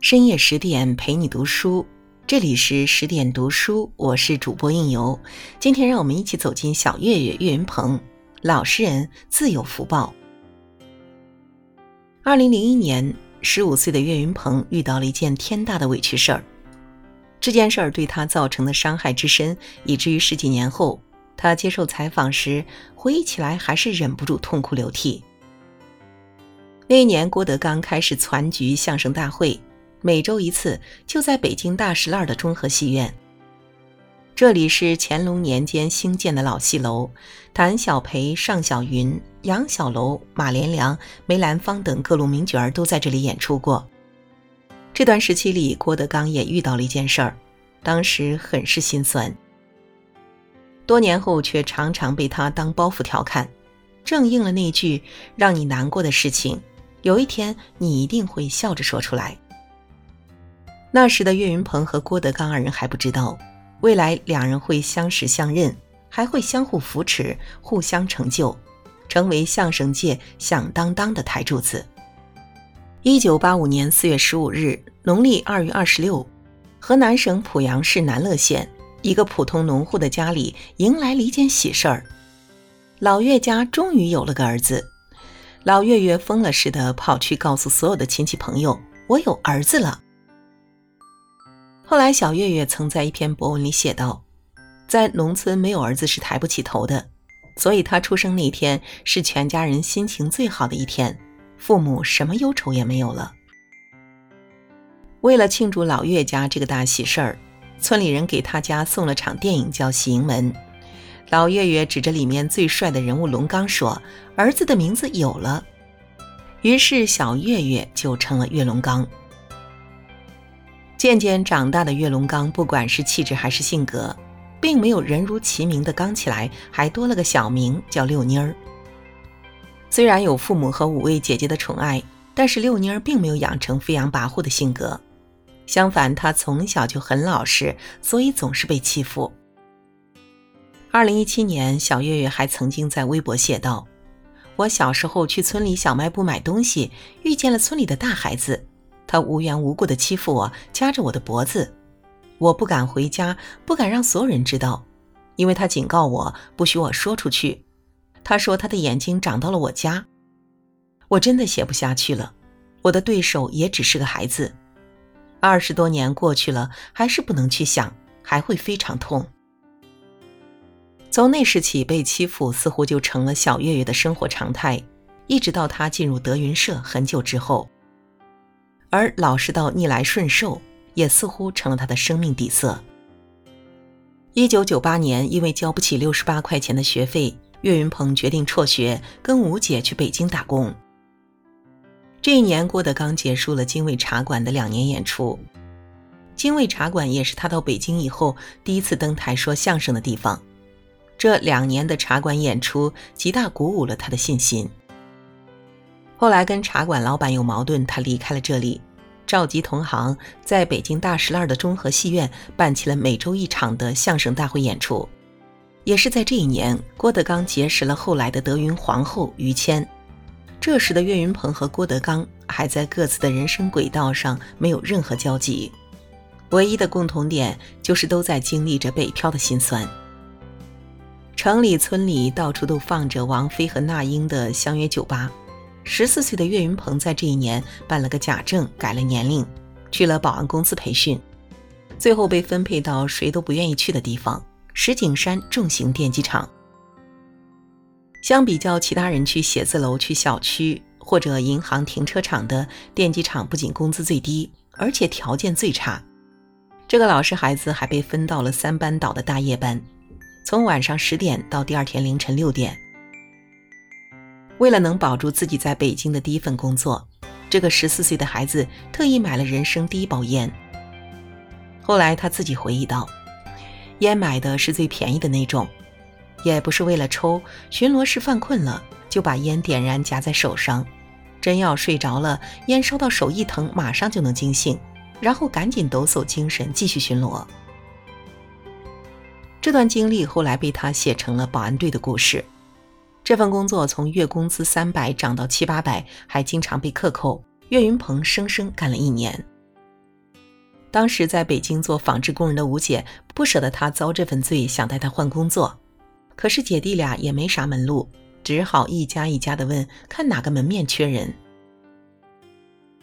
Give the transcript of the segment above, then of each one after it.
深夜十点陪你读书，这里是十点读书，我是主播应由。今天让我们一起走进小岳岳岳云鹏，老实人自有福报。二零零一年，十五岁的岳云鹏遇到了一件天大的委屈事儿，这件事儿对他造成的伤害之深，以至于十几年后，他接受采访时回忆起来，还是忍不住痛哭流涕。那一年，郭德纲开始攒局相声大会。每周一次，就在北京大石栏的中和戏院。这里是乾隆年间兴建的老戏楼，谭小培、尚小云、杨小楼、马连良、梅兰芳等各路名角儿都在这里演出过。这段时期里，郭德纲也遇到了一件事儿，当时很是心酸。多年后，却常常被他当包袱调侃，正应了那句“让你难过的事情，有一天你一定会笑着说出来。”那时的岳云鹏和郭德纲二人还不知道，未来两人会相识相认，还会相互扶持、互相成就，成为相声界响当当的台柱子。一九八五年四月十五日，农历二月二十六，河南省濮阳市南乐县一个普通农户的家里迎来了一件喜事儿，老岳家终于有了个儿子。老岳岳疯了似的跑去告诉所有的亲戚朋友：“我有儿子了。”后来，小岳岳曾在一篇博文里写道：“在农村，没有儿子是抬不起头的，所以他出生那天是全家人心情最好的一天，父母什么忧愁也没有了。”为了庆祝老岳家这个大喜事儿，村里人给他家送了场电影叫《喜盈门》。老岳岳指着里面最帅的人物龙刚说：“儿子的名字有了。”于是，小岳岳就成了岳龙刚。渐渐长大的岳龙刚，不管是气质还是性格，并没有人如其名的刚起来，还多了个小名叫六妮儿。虽然有父母和五位姐姐的宠爱，但是六妮儿并没有养成飞扬跋扈的性格，相反，她从小就很老实，所以总是被欺负。二零一七年，小岳岳还曾经在微博写道：“我小时候去村里小卖部买东西，遇见了村里的大孩子。”他无缘无故的欺负我，夹着我的脖子，我不敢回家，不敢让所有人知道，因为他警告我不许我说出去。他说他的眼睛长到了我家，我真的写不下去了。我的对手也只是个孩子，二十多年过去了，还是不能去想，还会非常痛。从那时起，被欺负似乎就成了小月月的生活常态，一直到他进入德云社很久之后。而老实到逆来顺受，也似乎成了他的生命底色。一九九八年，因为交不起六十八块钱的学费，岳云鹏决定辍学，跟吴姐去北京打工。这一年，郭德纲结束了精卫茶馆的两年演出。精卫茶馆也是他到北京以后第一次登台说相声的地方。这两年的茶馆演出，极大鼓舞了他的信心。后来跟茶馆老板有矛盾，他离开了这里，召集同行，在北京大石栏的中和戏院办起了每周一场的相声大会演出。也是在这一年，郭德纲结识了后来的德云皇后于谦。这时的岳云鹏和郭德纲还在各自的人生轨道上没有任何交集，唯一的共同点就是都在经历着北漂的辛酸。城里村里到处都放着王菲和那英的相约酒吧。十四岁的岳云鹏在这一年办了个假证，改了年龄，去了保安公司培训，最后被分配到谁都不愿意去的地方——石景山重型电机厂。相比较其他人去写字楼、去小区或者银行停车场的电机厂，不仅工资最低，而且条件最差。这个老实孩子还被分到了三班倒的大夜班，从晚上十点到第二天凌晨六点。为了能保住自己在北京的第一份工作，这个十四岁的孩子特意买了人生第一包烟。后来他自己回忆道：“烟买的是最便宜的那种，也不是为了抽。巡逻时犯困了，就把烟点燃夹在手上，真要睡着了，烟烧到手一疼，马上就能惊醒，然后赶紧抖擞精神继续巡逻。”这段经历后来被他写成了《保安队的故事》。这份工作从月工资三百涨到七八百，还经常被克扣。岳云鹏生生干了一年，当时在北京做纺织工人的吴姐不舍得他遭这份罪，想带他换工作。可是姐弟俩也没啥门路，只好一家一家的问，看哪个门面缺人。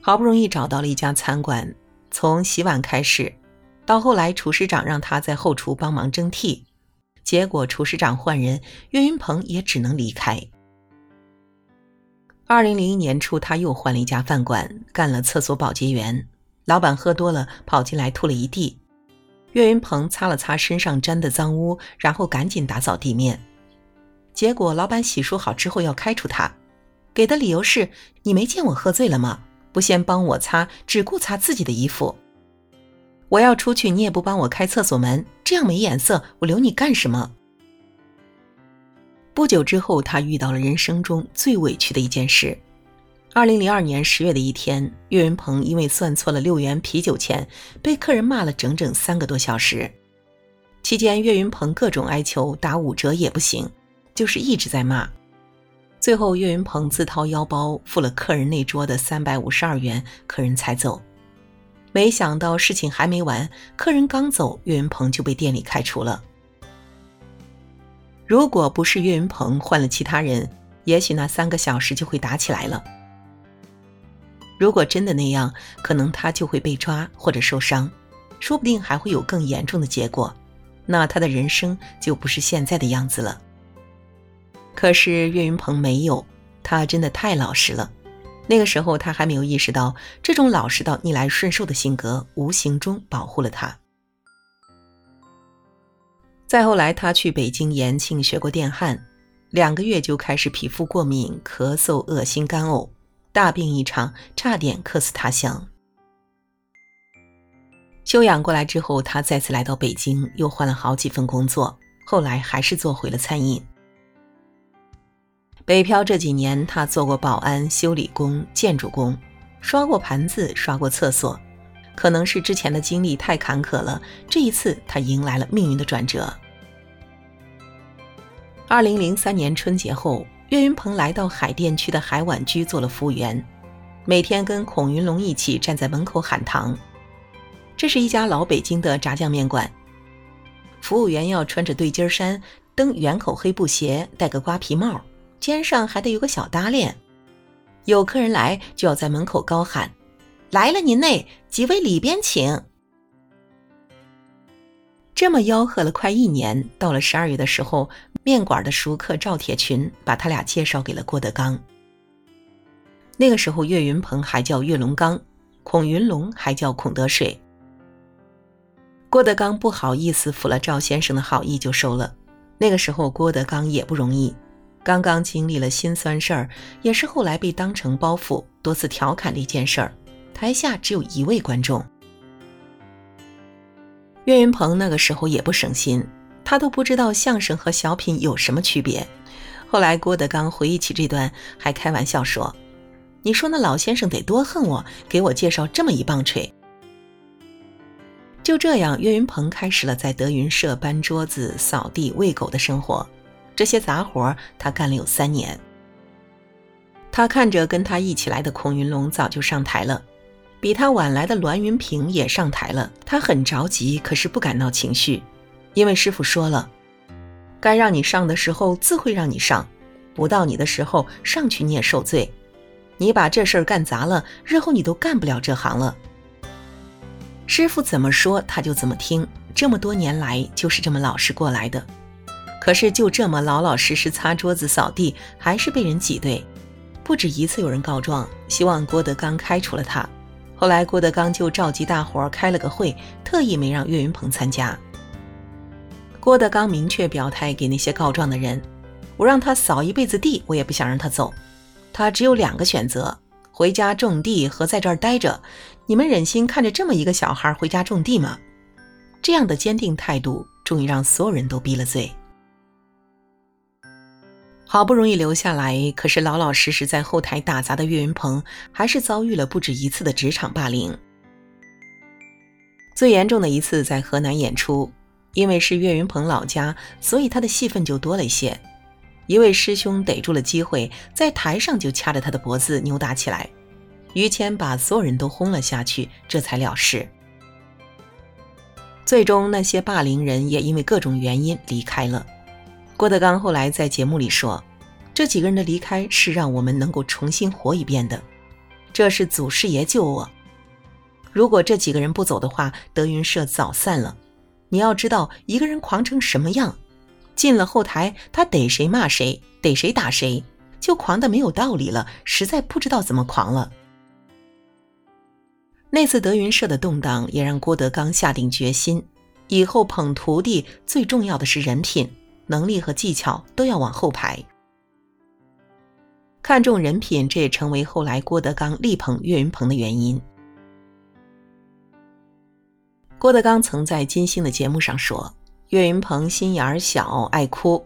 好不容易找到了一家餐馆，从洗碗开始，到后来厨师长让他在后厨帮忙蒸屉，结果厨师长换人，岳云鹏也只能离开。二零零一年初，他又换了一家饭馆，干了厕所保洁员。老板喝多了，跑进来吐了一地。岳云鹏擦了擦身上沾的脏污，然后赶紧打扫地面。结果老板洗漱好之后要开除他，给的理由是：“你没见我喝醉了吗？不先帮我擦，只顾擦自己的衣服。我要出去，你也不帮我开厕所门，这样没眼色，我留你干什么？”不久之后，他遇到了人生中最委屈的一件事。二零零二年十月的一天，岳云鹏因为算错了六元啤酒钱，被客人骂了整整三个多小时。期间，岳云鹏各种哀求，打五折也不行，就是一直在骂。最后，岳云鹏自掏腰包付了客人那桌的三百五十二元，客人才走。没想到事情还没完，客人刚走，岳云鹏就被店里开除了。如果不是岳云鹏换了其他人，也许那三个小时就会打起来了。如果真的那样，可能他就会被抓或者受伤，说不定还会有更严重的结果，那他的人生就不是现在的样子了。可是岳云鹏没有，他真的太老实了。那个时候他还没有意识到，这种老实到逆来顺受的性格，无形中保护了他。再后来，他去北京延庆学过电焊，两个月就开始皮肤过敏、咳嗽、恶心、干呕。大病一场，差点客死他乡。休养过来之后，他再次来到北京，又换了好几份工作，后来还是做回了餐饮。北漂这几年，他做过保安、修理工、建筑工，刷过盘子，刷过厕所。可能是之前的经历太坎坷了，这一次他迎来了命运的转折。二零零三年春节后。岳云鹏来到海淀区的海碗居做了服务员，每天跟孔云龙一起站在门口喊糖。这是一家老北京的炸酱面馆，服务员要穿着对襟衫，蹬圆口黑布鞋，戴个瓜皮帽，肩上还得有个小搭链。有客人来，就要在门口高喊：“来了您嘞，几位里边请。”这么吆喝了快一年，到了十二月的时候，面馆的熟客赵铁群把他俩介绍给了郭德纲。那个时候，岳云鹏还叫岳龙刚，孔云龙还叫孔德水。郭德纲不好意思，服了赵先生的好意就收了。那个时候，郭德纲也不容易，刚刚经历了心酸事儿，也是后来被当成包袱，多次调侃的一件事儿。台下只有一位观众。岳云鹏那个时候也不省心，他都不知道相声和小品有什么区别。后来郭德纲回忆起这段，还开玩笑说：“你说那老先生得多恨我，给我介绍这么一棒槌。”就这样，岳云鹏开始了在德云社搬桌子、扫地、喂狗的生活。这些杂活他干了有三年。他看着跟他一起来的孔云龙早就上台了。比他晚来的栾云平也上台了，他很着急，可是不敢闹情绪，因为师傅说了，该让你上的时候自会让你上，不到你的时候上去你也受罪。你把这事儿干砸了，日后你都干不了这行了。师傅怎么说他就怎么听，这么多年来就是这么老实过来的。可是就这么老老实实擦桌子扫地，还是被人挤兑，不止一次有人告状，希望郭德纲开除了他。后来，郭德纲就召集大伙开了个会，特意没让岳云鹏参加。郭德纲明确表态给那些告状的人：“我让他扫一辈子地，我也不想让他走。他只有两个选择：回家种地和在这儿待着。你们忍心看着这么一个小孩回家种地吗？”这样的坚定态度，终于让所有人都闭了嘴。好不容易留下来，可是老老实实在后台打杂的岳云鹏，还是遭遇了不止一次的职场霸凌。最严重的一次在河南演出，因为是岳云鹏老家，所以他的戏份就多了一些。一位师兄逮住了机会，在台上就掐着他的脖子扭打起来，于谦把所有人都轰了下去，这才了事。最终，那些霸凌人也因为各种原因离开了。郭德纲后来在节目里说：“这几个人的离开是让我们能够重新活一遍的，这是祖师爷救我。如果这几个人不走的话，德云社早散了。你要知道，一个人狂成什么样，进了后台，他逮谁骂谁，逮谁打谁，就狂的没有道理了，实在不知道怎么狂了。”那次德云社的动荡，也让郭德纲下定决心，以后捧徒弟最重要的是人品、能力和技巧都要往后排。看重人品，这也成为后来郭德纲力捧岳云鹏的原因。郭德纲曾在金星的节目上说：“岳云鹏心眼小，爱哭。”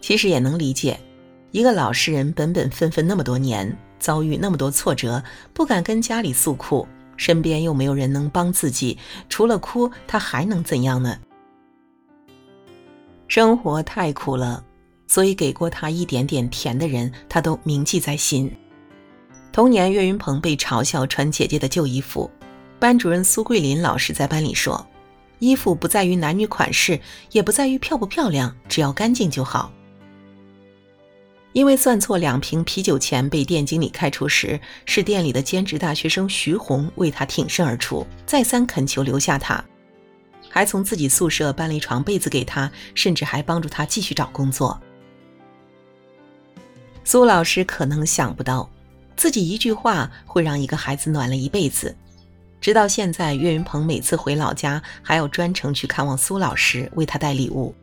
其实也能理解，一个老实人本本分分那么多年，遭遇那么多挫折，不敢跟家里诉苦。身边又没有人能帮自己，除了哭，他还能怎样呢？生活太苦了，所以给过他一点点甜的人，他都铭记在心。童年，岳云鹏被嘲笑穿姐姐的旧衣服，班主任苏桂林老师在班里说：“衣服不在于男女款式，也不在于漂不漂亮，只要干净就好。”因为算错两瓶啤酒钱被店经理开除时，是店里的兼职大学生徐红为他挺身而出，再三恳求留下他，还从自己宿舍搬了一床被子给他，甚至还帮助他继续找工作。苏老师可能想不到，自己一句话会让一个孩子暖了一辈子。直到现在，岳云鹏每次回老家还要专程去看望苏老师，为他带礼物。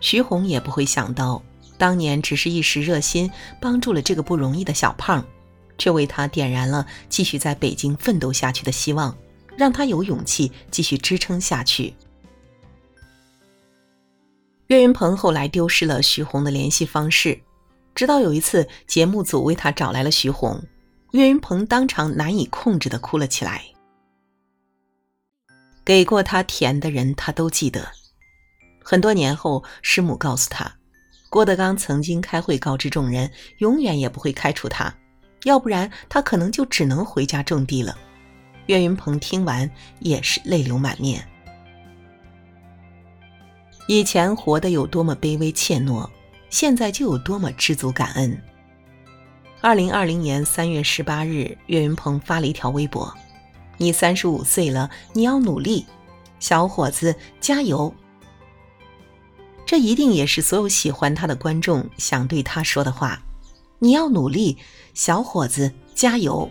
徐红也不会想到。当年只是一时热心，帮助了这个不容易的小胖，却为他点燃了继续在北京奋斗下去的希望，让他有勇气继续支撑下去。岳云鹏后来丢失了徐红的联系方式，直到有一次节目组为他找来了徐红，岳云鹏当场难以控制的哭了起来。给过他甜的人，他都记得。很多年后，师母告诉他。郭德纲曾经开会告知众人，永远也不会开除他，要不然他可能就只能回家种地了。岳云鹏听完也是泪流满面。以前活得有多么卑微怯懦，现在就有多么知足感恩。二零二零年三月十八日，岳云鹏发了一条微博：“你三十五岁了，你要努力，小伙子，加油！”这一定也是所有喜欢他的观众想对他说的话。你要努力，小伙子，加油！